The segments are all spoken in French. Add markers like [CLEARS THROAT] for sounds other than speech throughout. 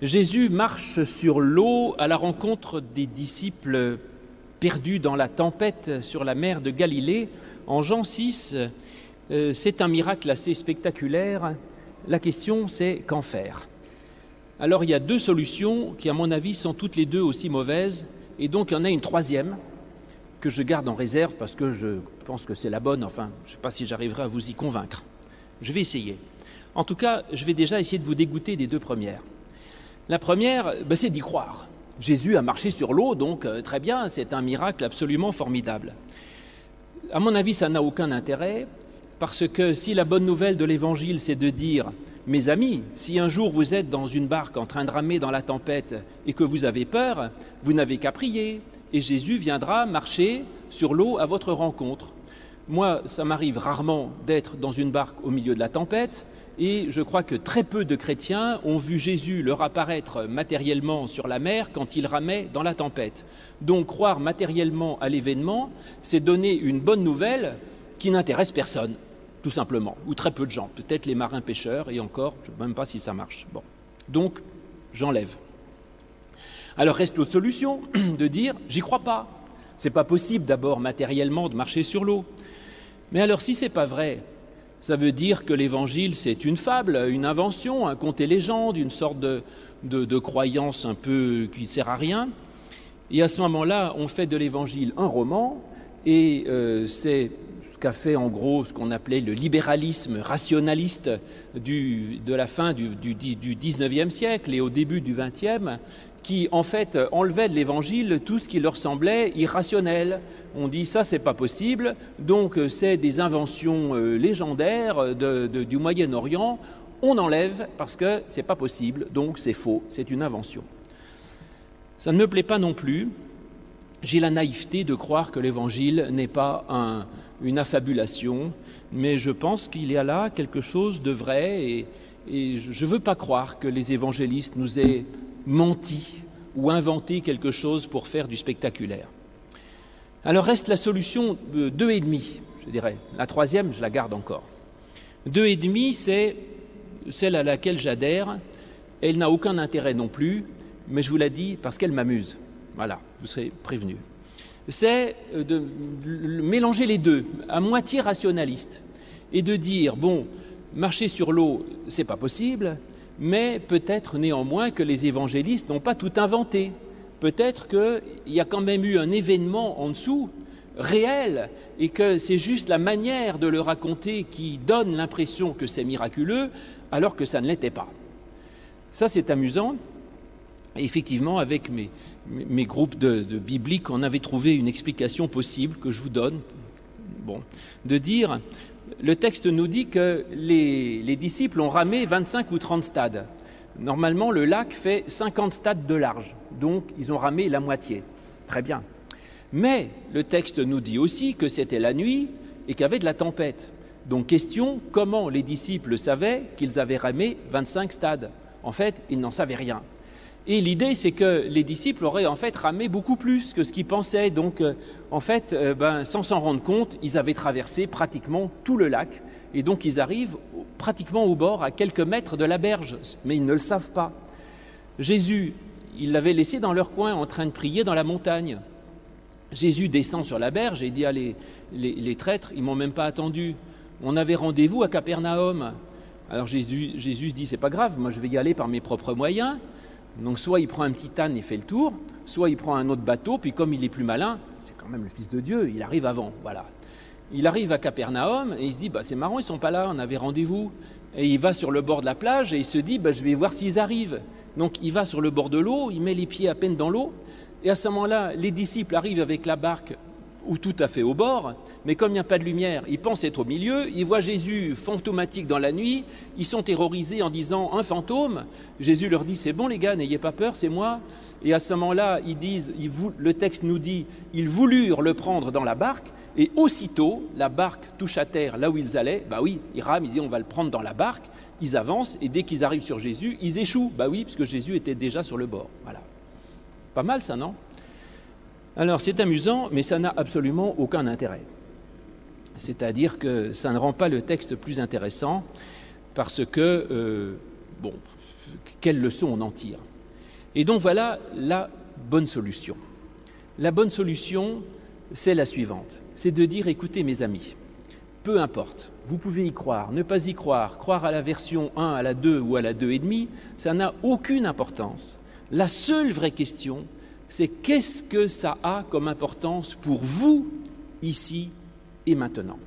Jésus marche sur l'eau à la rencontre des disciples perdus dans la tempête sur la mer de Galilée. En Jean 6, euh, c'est un miracle assez spectaculaire. La question, c'est qu'en faire? Alors il y a deux solutions qui, à mon avis, sont toutes les deux aussi mauvaises, et donc il y en a une troisième que je garde en réserve parce que je pense que c'est la bonne. Enfin, je ne sais pas si j'arriverai à vous y convaincre. Je vais essayer. En tout cas, je vais déjà essayer de vous dégoûter des deux premières. La première, ben, c'est d'y croire. Jésus a marché sur l'eau, donc euh, très bien, c'est un miracle absolument formidable. À mon avis, ça n'a aucun intérêt, parce que si la bonne nouvelle de l'Évangile, c'est de dire, mes amis, si un jour vous êtes dans une barque en train de ramer dans la tempête et que vous avez peur, vous n'avez qu'à prier, et Jésus viendra marcher sur l'eau à votre rencontre. Moi, ça m'arrive rarement d'être dans une barque au milieu de la tempête, et je crois que très peu de chrétiens ont vu Jésus leur apparaître matériellement sur la mer quand il ramait dans la tempête. Donc croire matériellement à l'événement, c'est donner une bonne nouvelle qui n'intéresse personne, tout simplement, ou très peu de gens, peut-être les marins pêcheurs, et encore, je ne sais même pas si ça marche. Bon. Donc, j'enlève. Alors reste l'autre solution, [CLEARS THROAT] de dire j'y crois pas. C'est pas possible d'abord matériellement de marcher sur l'eau. Mais alors si c'est pas vrai, ça veut dire que l'évangile, c'est une fable, une invention, un conte et légende, une sorte de, de, croyance un peu qui ne sert à rien. Et à ce moment-là, on fait de l'évangile un roman, et euh, c'est ce qu'a fait en gros ce qu'on appelait le libéralisme rationaliste de la fin du, du, du 19e siècle et au début du 20e, qui en fait enlevaient de l'évangile tout ce qui leur semblait irrationnel. On dit ça c'est pas possible, donc c'est des inventions euh, légendaires du Moyen-Orient. On enlève parce que c'est pas possible, donc c'est faux, c'est une invention. Ça ne me plaît pas non plus. J'ai la naïveté de croire que l'évangile n'est pas une affabulation, mais je pense qu'il y a là quelque chose de vrai et, et je ne veux pas croire que les évangélistes nous aient menti ou inventé quelque chose pour faire du spectaculaire. Alors reste la solution de deux et demi, je dirais. La troisième, je la garde encore. Deux et demi, c'est celle à laquelle j'adhère. Elle n'a aucun intérêt non plus, mais je vous la dis parce qu'elle m'amuse. Voilà, vous serez prévenu. C'est de mélanger les deux, à moitié rationaliste, et de dire bon, marcher sur l'eau, c'est pas possible, mais peut-être néanmoins que les évangélistes n'ont pas tout inventé. Peut-être qu'il y a quand même eu un événement en dessous, réel, et que c'est juste la manière de le raconter qui donne l'impression que c'est miraculeux, alors que ça ne l'était pas. Ça, c'est amusant. Et effectivement, avec mes, mes groupes de, de bibliques, on avait trouvé une explication possible que je vous donne. Bon, de dire le texte nous dit que les, disciples ont ramé 25 ou 30 stades. Normalement, le lac fait 50 stades de large, donc ils ont ramé la moitié. Très bien. Mais le texte nous dit aussi que c'était la nuit et qu'il y avait de la tempête. Donc question, comment les disciples savaient qu'ils avaient ramé 25 stades? En fait, ils n'en savaient rien. Et l'idée, c'est que les disciples auraient en fait ramé beaucoup plus que ce qu'ils pensaient. Donc, euh, en fait, euh, ben, sans s'en rendre compte, ils avaient traversé pratiquement tout le lac. Et donc, ils arrivent pratiquement au bord, à quelques mètres de la berge. Mais ils ne le savent pas. Jésus, il l'avait laissé dans leur coin en train de prier dans la montagne. Jésus descend sur la berge et dit à les, les, traîtres, ils m'ont même pas attendu. On avait rendez-vous à Capernaum. Alors Jésus, Jésus dit, c'est pas grave, moi je vais y aller par mes propres moyens. Donc soit il prend un petit âne et fait le tour, soit il prend un autre bateau, puis comme il est plus malin, c'est quand même le Fils de Dieu, il arrive avant. Voilà. Il arrive à Capernaum et il se dit bah, c'est marrant, ils sont pas là, on avait rendez-vous. Et il va sur le bord de la plage et il se dit bah, je vais voir s'ils arrivent. Donc il va sur le bord de l'eau, il met les pieds à peine dans l'eau, et à ce moment-là, les disciples arrivent avec la barque ou tout à fait au bord, mais comme il n'y a pas de lumière, ils pensent être au milieu, ils voient Jésus fantomatique dans la nuit, ils sont terrorisés en disant un fantôme. Jésus leur dit c'est bon les gars, n'ayez pas peur, c'est moi. Et à ce moment-là, ils disent, le texte nous dit, ils voulurent le prendre dans la barque, et aussitôt la barque touche à terre là où ils allaient. Bah oui, ils rament, ils disent on va le prendre dans la barque. Ils avancent et dès qu'ils arrivent sur Jésus, ils échouent. Bah oui, puisque Jésus était déjà sur le bord. Voilà. Pas mal ça, non? Alors c'est amusant, mais ça n'a absolument aucun intérêt. C'est-à-dire que ça ne rend pas le texte plus intéressant parce que, euh, bon, quelle leçon on en tire Et donc voilà la bonne solution. La bonne solution, c'est la suivante. C'est de dire, écoutez mes amis, peu importe, vous pouvez y croire, ne pas y croire, croire à la version 1, à la 2 ou à la 2,5, ça n'a aucune importance. La seule vraie question, c'est qu'est-ce que ça a comme importance pour vous ici et maintenant.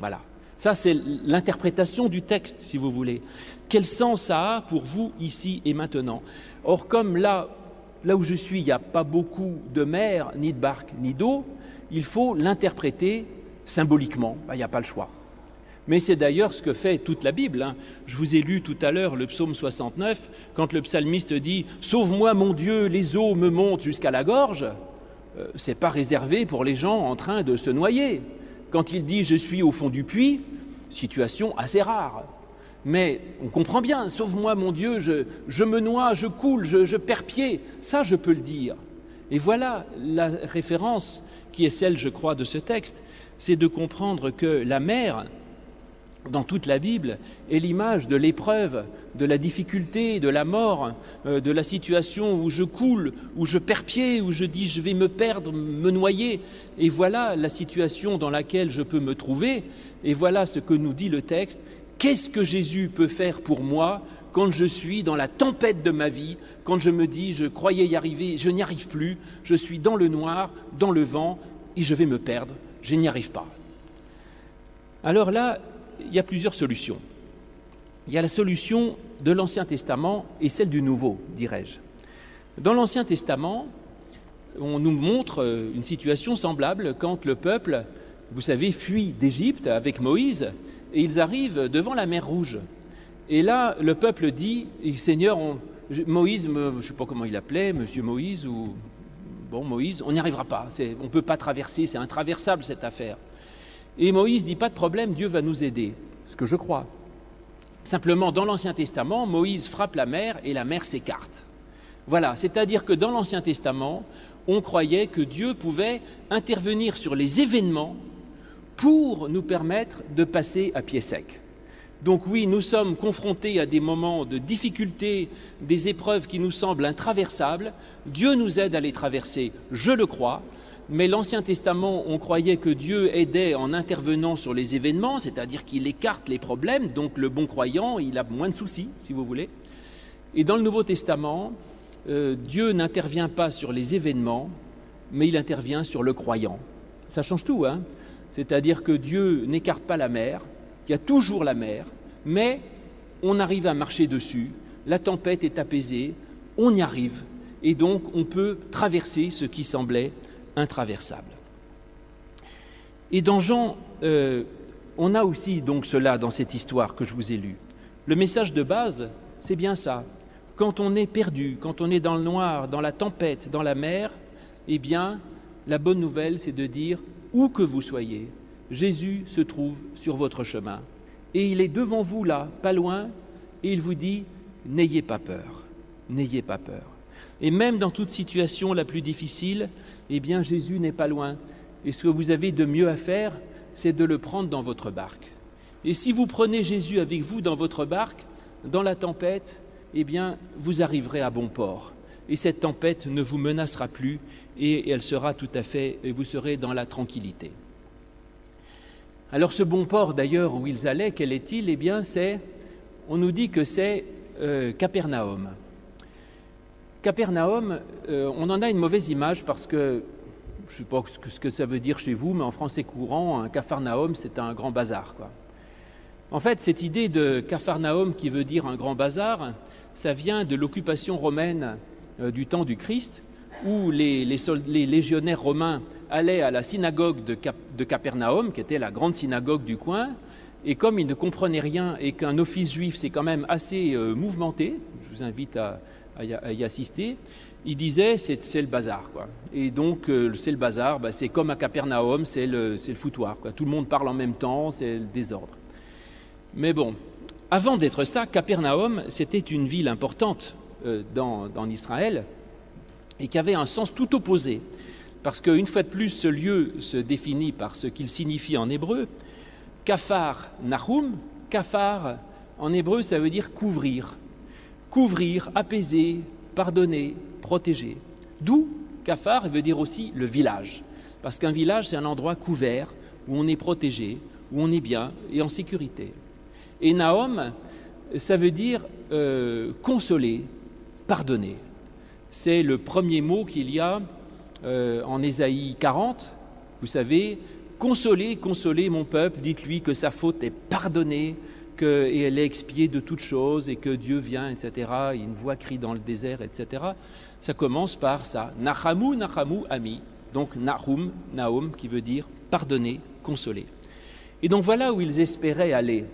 Voilà. Ça, c'est l'interprétation du texte, si vous voulez. Quel sens ça a pour vous ici et maintenant? Or, comme là, où je suis, il n'y a pas beaucoup de mer, ni de barque, ni d'eau, il faut l'interpréter symboliquement. Ben, il n'y a pas le choix. Mais c'est d'ailleurs ce que fait toute la Bible. Hein. Je vous ai lu tout à l'heure le psaume 69, quand le psalmiste dit Sauve-moi mon Dieu, les eaux me montent jusqu'à la gorge. Euh, ce n'est pas réservé pour les gens en train de se noyer. Quand il dit Je suis au fond du puits, situation assez rare. Mais on comprend bien, sauve-moi mon Dieu, je, me noie, je coule, je, je perds pied. Ça, je peux le dire. Et voilà la référence qui est celle, je crois, de ce texte, c'est de comprendre que la mer, dans toute la Bible, est l'image de l'épreuve, de la difficulté, de la mort, euh, de la situation où je coule, où je perds pied, où je dis je vais me perdre, me noyer. Et voilà la situation dans laquelle je peux me trouver. Et voilà ce que nous dit le texte. Qu'est-ce que Jésus peut faire pour moi quand je suis dans la tempête de ma vie, quand je me dis je croyais y arriver, je n'y arrive plus, je suis dans le noir, dans le vent, et je vais me perdre, je n'y arrive pas. Alors là, il y a plusieurs solutions. Il y a la solution de l'Ancien Testament et celle du Nouveau, dirais-je. Dans l'Ancien Testament, on nous montre euh, une situation semblable quand le peuple, vous savez, fuit d'Égypte avec Moïse et ils arrivent devant la mer Rouge. Et là, le peuple dit, Seigneur, Moïse, je ne sais pas comment il appelait, Monsieur Moïse ou bon Moïse, on n'y arrivera pas, on ne peut pas traverser, c'est intraversable cette affaire. Et Moïse dit pas de problème, Dieu va nous aider, ce que je crois. Simplement, dans l'Ancien Testament, Moïse frappe la mer et la mer s'écarte. Voilà, c'est-à-dire que dans l'Ancien Testament, on croyait que Dieu pouvait intervenir sur les événements pour nous permettre de passer à pied sec. Donc oui, nous sommes confrontés à des moments de difficulté, des épreuves qui nous semblent intraversables. Dieu nous aide à les traverser, je le crois, mais l'Ancien Testament, on croyait que Dieu aidait en intervenant sur les événements, c'est-à-dire qu'il écarte les problèmes, donc le bon croyant, il a moins de soucis, si vous voulez. Et dans le Nouveau Testament, euh, Dieu n'intervient pas sur les événements, mais il intervient sur le croyant. Ça change tout, hein C'est-à-dire que Dieu n'écarte pas la mer, il y a toujours la mer, mais on arrive à marcher dessus, la tempête est apaisée, on y arrive, et donc on peut traverser ce qui semblait intraversable. Et dans Jean, euh, on a aussi donc cela dans cette histoire que je vous ai lue. Le message de base, c'est bien ça. Quand on est perdu, quand on est dans le noir, dans la tempête, dans la mer, eh bien, la bonne nouvelle, c'est de dire, où que vous soyez, Jésus se trouve sur votre chemin. Et il est devant vous là, pas loin, et il vous dit, n'ayez pas peur, n'ayez pas peur. Et même dans toute situation la plus difficile, eh bien Jésus n'est pas loin. Et ce que vous avez de mieux à faire, c'est de le prendre dans votre barque. Et si vous prenez Jésus avec vous dans votre barque, dans la tempête, eh bien vous arriverez à bon port. Et cette tempête ne vous menacera plus et elle sera tout à fait, et vous serez dans la tranquillité. Alors ce bon port d'ailleurs où ils allaient, quel est-il? Eh bien c'est, on nous dit que c'est euh, Capernaum. Capernaum, euh, on en a une mauvaise image parce que, je ne sais pas ce que, ça veut dire chez vous, mais en français courant, un Capharnaüm, c'est un grand bazar. En fait, cette idée de Capharnaüm qui veut dire un grand bazar, ça vient de l'occupation romaine euh, du temps du Christ, où les, légionnaires romains allaient à la synagogue de, de Capernaum, qui était la grande synagogue du coin, et comme ils ne comprenaient rien et qu'un office juif c'est quand même assez euh, mouvementé, je vous invite à, à y assister, il disait c'est le bazar. Quoi. Et donc euh, c'est le bazar, bah, c'est comme à Capernaum, c'est le, foutoir. Tout le monde parle en même temps, c'est le désordre. Mais bon, avant d'être ça, Capernaum, c'était une ville importante euh, dans, dans, Israël et qui avait un sens tout opposé. Parce qu'une fois de plus, ce lieu se définit par ce qu'il signifie en hébreu. Kafar Nahum, Kafar en hébreu, ça veut dire couvrir couvrir, apaiser, pardonner, protéger. D'où Kafar veut dire aussi le village, parce qu'un village, c'est un endroit couvert, où on est protégé, où on est bien et en sécurité. Et Naom, ça veut dire euh, consoler, pardonner. C'est le premier mot qu'il y a euh, en Ésaïe 40. Vous savez, consoler, consoler mon peuple, dites-lui que sa faute est pardonnée, qu'elle est expiée de toutes choses et que Dieu vient, etc. Une voix crie dans le désert, etc. Ça commence par ça. Nachamu, Nachamu, ami. Donc Nahum, Naum, qui veut dire pardonner, consoler. Et donc voilà où ils espéraient aller.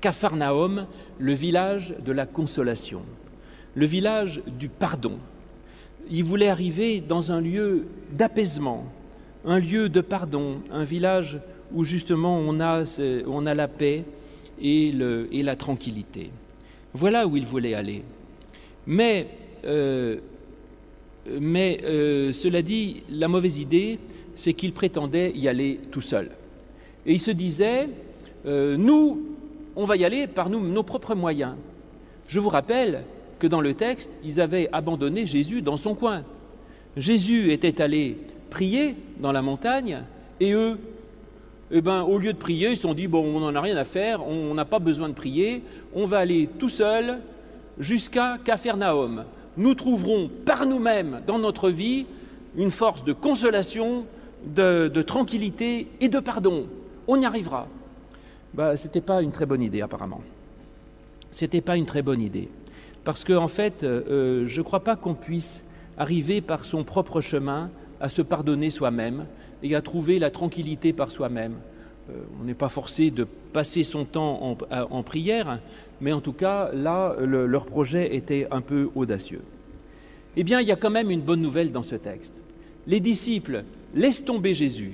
Capharnaüm, le village de la consolation, le village du pardon. Ils voulaient arriver dans un lieu d'apaisement, un lieu de pardon, un village où justement on a, on a la paix et, la tranquillité. Voilà où ils voulaient aller. Mais, euh, mais euh, cela dit, la mauvaise idée, c'est qu'ils prétendaient y aller tout seuls. Et ils se disaient, euh, nous, on va y aller par nos propres moyens. Je vous rappelle que dans le texte, ils avaient abandonné Jésus dans son coin. Jésus était allé prier dans la montagne et eux, eh ben, au lieu de prier, ils se sont dit, on n'en a rien à faire, on n'a pas besoin de prier, on va aller tout seul jusqu'à Capharnaüm. Nous trouverons par nous-mêmes dans notre vie une force de consolation, de, tranquillité et de pardon. On y arrivera bah, ce n'était pas une très bonne idée apparemment. Ce n'était pas une très bonne idée. Parce qu'en en fait, euh, je ne crois pas qu'on puisse arriver par son propre chemin à se pardonner soi-même et à trouver la tranquillité par soi-même. Euh, on n'est pas forcé de passer son temps en, prière, mais en tout cas, là, leur projet était un peu audacieux. Eh bien, il y a quand même une bonne nouvelle dans ce texte. Les disciples laissent tomber Jésus.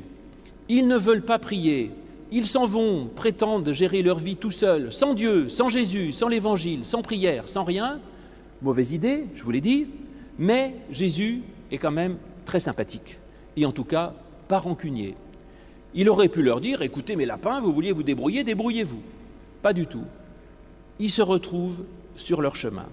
Ils ne veulent pas prier, ils s'en vont, prétendent gérer leur vie tout seuls, sans Dieu, sans Jésus, sans l'Évangile, sans prière, sans rien. Mauvaise idée, je vous l'ai dit, mais Jésus est quand même très sympathique, et en tout cas pas rancunier. Il aurait pu leur dire, écoutez mes lapins, vous vouliez vous débrouiller, débrouillez-vous. Pas du tout. Ils se retrouvent sur leur chemin.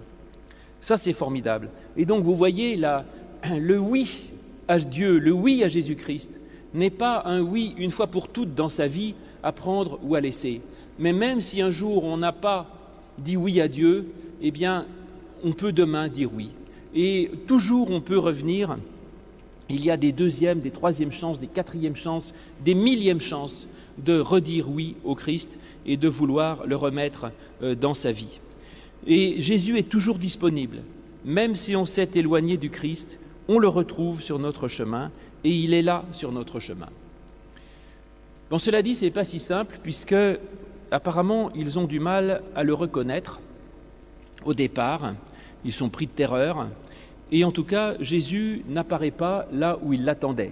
Ça, c'est formidable. Et donc, vous voyez là, [CLEARS THROAT] le oui à Dieu, le oui à Jésus-Christ, n'est pas un oui une fois pour toutes dans sa vie à prendre ou à laisser. Mais même si un jour on n'a pas dit oui à Dieu, eh bien, on peut demain dire oui. Et toujours on peut revenir. Il y a des deuxièmes, des troisièmes chances, des quatrièmes chances, des millièmes chances de redire oui au Christ et de vouloir le remettre euh, dans sa vie. Et Jésus est toujours disponible. Même si on s'est éloigné du Christ, on le retrouve sur notre chemin et il est là sur notre chemin. Bon, cela dit, ce n'est pas si simple, puisque apparemment, ils ont du mal à le reconnaître au départ, ils sont pris de terreur, et en tout cas, Jésus n'apparaît pas là où ils l'attendaient.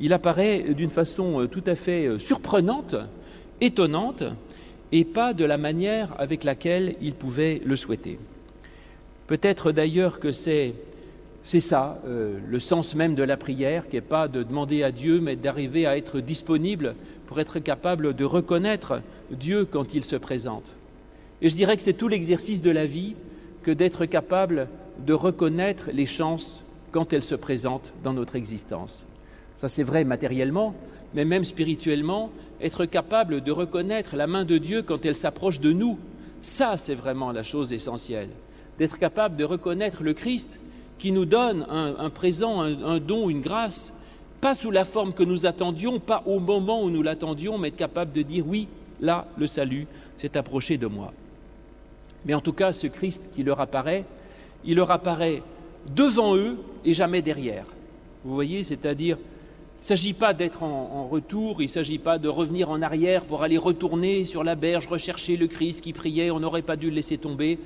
Il apparaît d'une façon tout à fait surprenante, étonnante, et pas de la manière avec laquelle ils pouvaient le souhaiter. Peut-être d'ailleurs que c'est c'est ça, euh, le sens même de la prière, qui n'est pas de demander à Dieu, mais d'arriver à être disponible pour être capable de reconnaître Dieu quand il se présente. Et je dirais que c'est tout l'exercice de la vie que d'être capable de reconnaître les chances quand elles se présentent dans notre existence. Ça c'est vrai matériellement, mais même spirituellement, être capable de reconnaître la main de Dieu quand elle s'approche de nous, ça c'est vraiment la chose essentielle. D'être capable de reconnaître le Christ qui nous donne un, présent, un, don, une grâce, pas sous la forme que nous attendions, pas au moment où nous l'attendions, mais être capable de dire oui, là, le salut s'est approché de moi. Mais en tout cas, ce Christ qui leur apparaît, il leur apparaît devant eux et jamais derrière. Vous voyez, c'est-à-dire, il ne s'agit pas d'être en, retour, il ne s'agit pas de revenir en arrière pour aller retourner sur la berge, rechercher le Christ qui priait, on n'aurait pas dû le laisser tomber.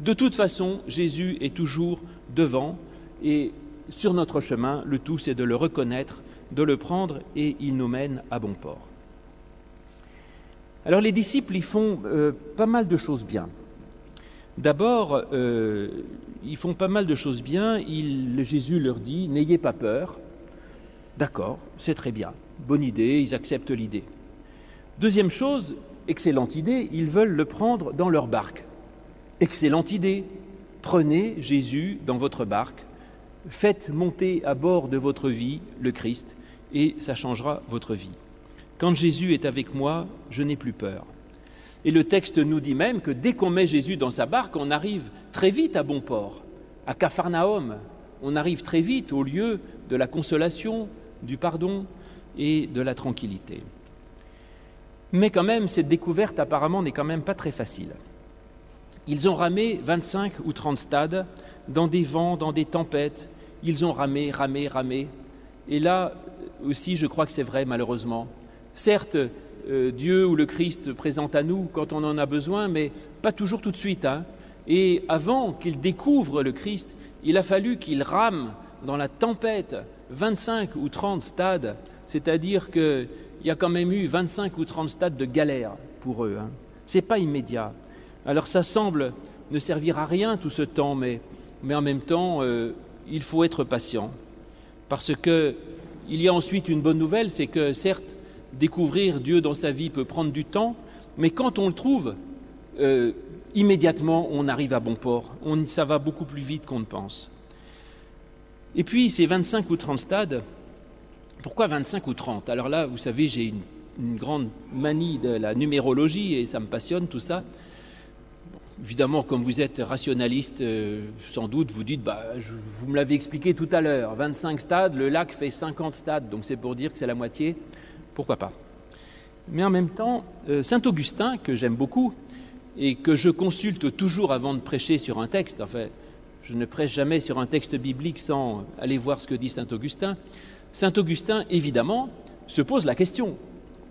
De toute façon, Jésus est toujours devant et sur notre chemin, le tout c'est de le reconnaître, de le prendre et il nous mène à bon port. Alors les disciples, ils font euh, pas mal de choses bien. D'abord, euh, ils font pas mal de choses bien. Jésus leur dit, n'ayez pas peur. D'accord, c'est très bien. Bonne idée, ils acceptent l'idée. Deuxième chose, excellente idée, ils veulent le prendre dans leur barque. Excellente idée, prenez Jésus dans votre barque, faites monter à bord de votre vie le Christ, et ça changera votre vie. Quand Jésus est avec moi, je n'ai plus peur. Et le texte nous dit même que dès qu'on met Jésus dans sa barque, on arrive très vite à bon port, à Capharnaüm. On arrive très vite au lieu de la consolation, du pardon et de la tranquillité. Mais quand même, cette découverte apparemment n'est quand même pas très facile. Ils ont ramé 25 ou 30 stades dans des vents, dans des tempêtes. Ils ont ramé, ramé, ramé. Et là aussi, je crois que c'est vrai, malheureusement. Certes, Dieu ou le Christ présente à nous quand on en a besoin, mais pas toujours tout de suite. Hein. Et avant qu'il découvre le Christ, il a fallu qu'il rame dans la tempête 25 ou 30 stades, c'est-à-dire qu'il y a quand même eu 25 ou 30 stades de galère pour eux. Hein. Ce n'est pas immédiat. Alors ça semble ne servir à rien tout ce temps, mais, mais en même temps, euh, il faut être patient. Parce que il y a ensuite une bonne nouvelle, c'est que certes, découvrir Dieu dans sa vie peut prendre du temps, mais quand on le trouve, euh, immédiatement, on arrive à bon port. On, ça va beaucoup plus vite qu'on ne pense. Et puis, ces 25 ou 30 stades, pourquoi 25 ou 30 Alors là, vous savez, j'ai une, grande manie de la numérologie et ça me passionne tout ça. évidemment, comme vous êtes rationaliste, euh, sans doute, vous dites, bah, vous me l'avez expliqué tout à l'heure, 25 stades, le lac fait 50 stades, donc c'est pour dire que c'est la moitié pourquoi pas. Mais en même temps, euh, Saint Augustin, que j'aime beaucoup et que je consulte toujours avant de prêcher sur un texte, enfin, je ne prêche jamais sur un texte biblique sans aller voir ce que dit Saint Augustin, Saint Augustin, évidemment, se pose la question,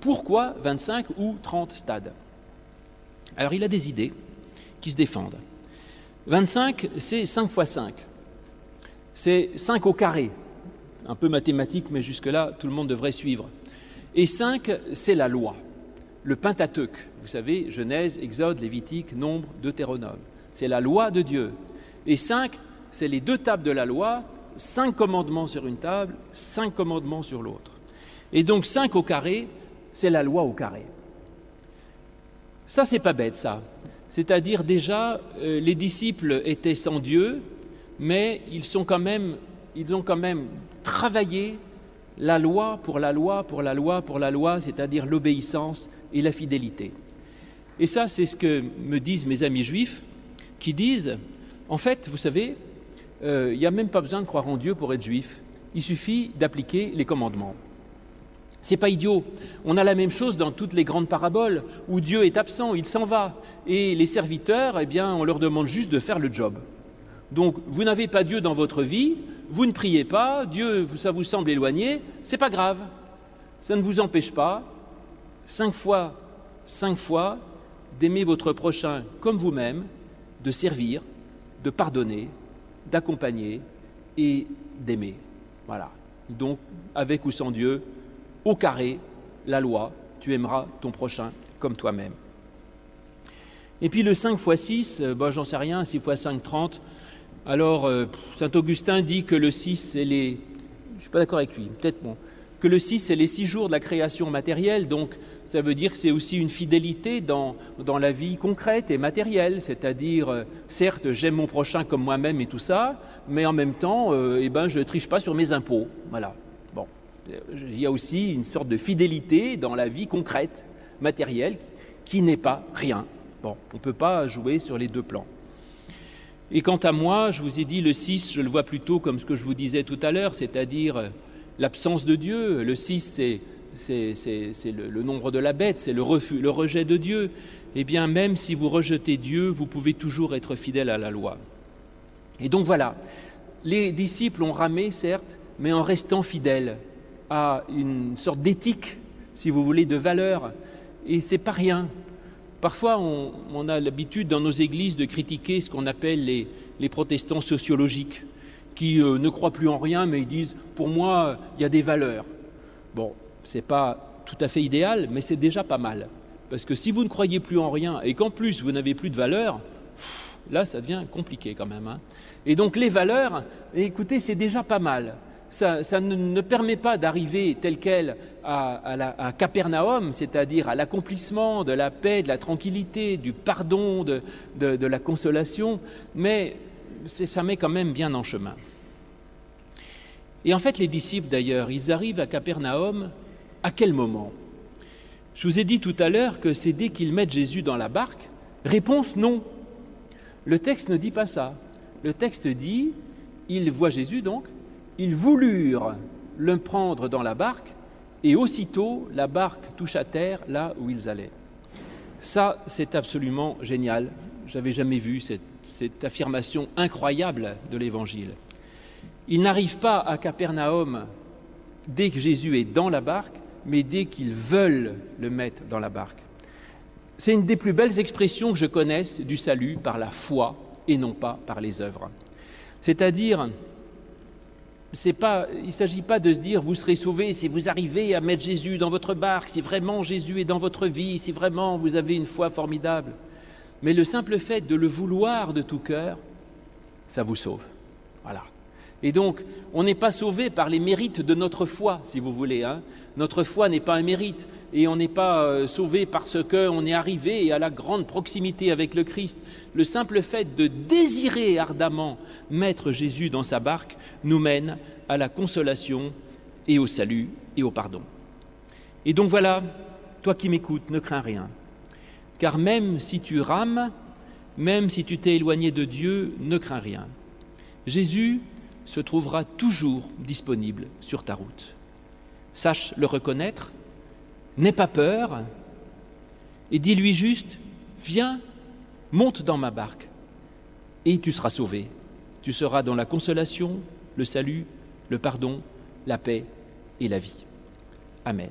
pourquoi 25 ou 30 stades? Alors il a des idées qui se défendent. 25, c'est 5 fois 5. C'est 5 au carré. Un peu mathématique, mais jusque-là, tout le monde devrait suivre. Et cinq, c'est la loi, le Pentateuque. Vous savez, Genèse, Exode, Lévitique, Nombre, Deutéronome. C'est la loi de Dieu. Et cinq, c'est les deux tables de la loi, cinq commandements sur une table, cinq commandements sur l'autre. Et donc cinq au carré, c'est la loi au carré. Ça, c'est pas bête, ça. C'est-à-dire déjà, euh, les disciples étaient sans Dieu, mais ils, sont quand même, ils ont quand même travaillé la loi pour la loi, pour la loi, pour la loi, c'est-à-dire l'obéissance et la fidélité. Et ça, c'est ce que me disent mes amis juifs, qui disent, en fait, vous savez, euh, il n'y a même pas besoin de croire en Dieu pour être juif, il suffit d'appliquer les commandements. C'est pas idiot. On a la même chose dans toutes les grandes paraboles où Dieu est absent, il s'en va. Et les serviteurs, eh bien, on leur demande juste de faire le job. Donc, vous n'avez pas Dieu dans votre vie, vous ne priez pas, Dieu, ça vous semble éloigné, c'est pas grave. Ça ne vous empêche pas, cinq fois, cinq fois, d'aimer votre prochain comme vous-même, de servir, de pardonner, d'accompagner et d'aimer. Voilà. Donc, avec ou sans Dieu, au carré, la loi, tu aimeras ton prochain comme toi-même. Et puis le 5 x 6, ben, j'en sais rien, 6 x 5, 30, alors, euh, Saint Augustin dit que le 6, c'est les... Je suis pas d'accord avec lui, peut-être bon. Que le 6, c'est les six jours de la création matérielle, donc ça veut dire que c'est aussi une fidélité dans, la vie concrète et matérielle, c'est-à-dire, euh, certes, j'aime mon prochain comme moi-même et tout ça, mais en même temps, euh, eh ben, je ne triche pas sur mes impôts. Voilà. Bon. Il y a aussi une sorte de fidélité dans la vie concrète, matérielle, qui n'est pas rien. Bon, on ne peut pas jouer sur les deux plans. Et quant à moi, je vous ai dit le 6, je le vois plutôt comme ce que je vous disais tout à l'heure, c'est-à-dire euh, l'absence de Dieu. Le 6, c'est le, nombre de la bête, c'est le, refus, le rejet de Dieu. Eh bien, même si vous rejetez Dieu, vous pouvez toujours être fidèle à la loi. Et donc voilà, les disciples ont ramé, certes, mais en restant fidèles à une sorte d'éthique, si vous voulez, de valeur. Et c'est pas rien. Parfois, on, a l'habitude dans nos églises de critiquer ce qu'on appelle les, protestants sociologiques, qui euh, ne croient plus en rien, mais ils disent Pour moi, il y a des valeurs. Bon, ce n'est pas tout à fait idéal, mais c'est déjà pas mal. Parce que si vous ne croyez plus en rien et qu'en plus vous n'avez plus de valeurs, là, ça devient compliqué quand même. Hein. Et donc, les valeurs, écoutez, c'est déjà pas mal ça, ne, permet pas d'arriver tel quel à, Capernaum, c'est-à-dire à, l'accomplissement de la paix, de la tranquillité, du pardon, de, la consolation, mais ça met quand même bien en chemin. Et en fait, les disciples, d'ailleurs, ils arrivent à Capernaum à quel moment? Je vous ai dit tout à l'heure que c'est dès qu'ils mettent Jésus dans la barque. Réponse non. Le texte ne dit pas ça. Le texte dit, ils voient Jésus donc, ils voulurent le prendre dans la barque, et aussitôt la barque touche à terre là où ils allaient. Ça, c'est absolument génial. J'avais jamais vu cette, cette affirmation incroyable de l'Évangile. Ils n'arrivent pas à Capernaum dès que Jésus est dans la barque, mais dès qu'ils veulent le mettre dans la barque. C'est une des plus belles expressions que je connaisse du salut par la foi et non pas par les œuvres. C'est-à-dire, il ne s'agit pas de se dire vous serez sauvé si vous arrivez à mettre Jésus dans votre barque, si vraiment Jésus est dans votre vie, si vraiment vous avez une foi formidable. Mais le simple fait de le vouloir de tout cœur, ça vous sauve. Voilà. Et donc, on n'est pas sauvé par les mérites de notre foi, si vous voulez. Hein. Notre foi n'est pas un mérite, et on n'est pas euh, sauvé parce qu'on est arrivé à la grande proximité avec le Christ. Le simple fait de désirer ardemment mettre Jésus dans sa barque nous mène à la consolation et au salut et au pardon. Et donc voilà, toi qui m'écoutes, ne crains rien. Car même si tu rames, même si tu t'es éloigné de Dieu, ne crains rien. Jésus se trouvera toujours disponible sur ta route. Sache le reconnaître, n'aie pas peur, et dis-lui juste, viens, monte dans ma barque, et tu seras sauvé. Tu seras dans la consolation, le salut, le pardon, la paix et la vie. Amen.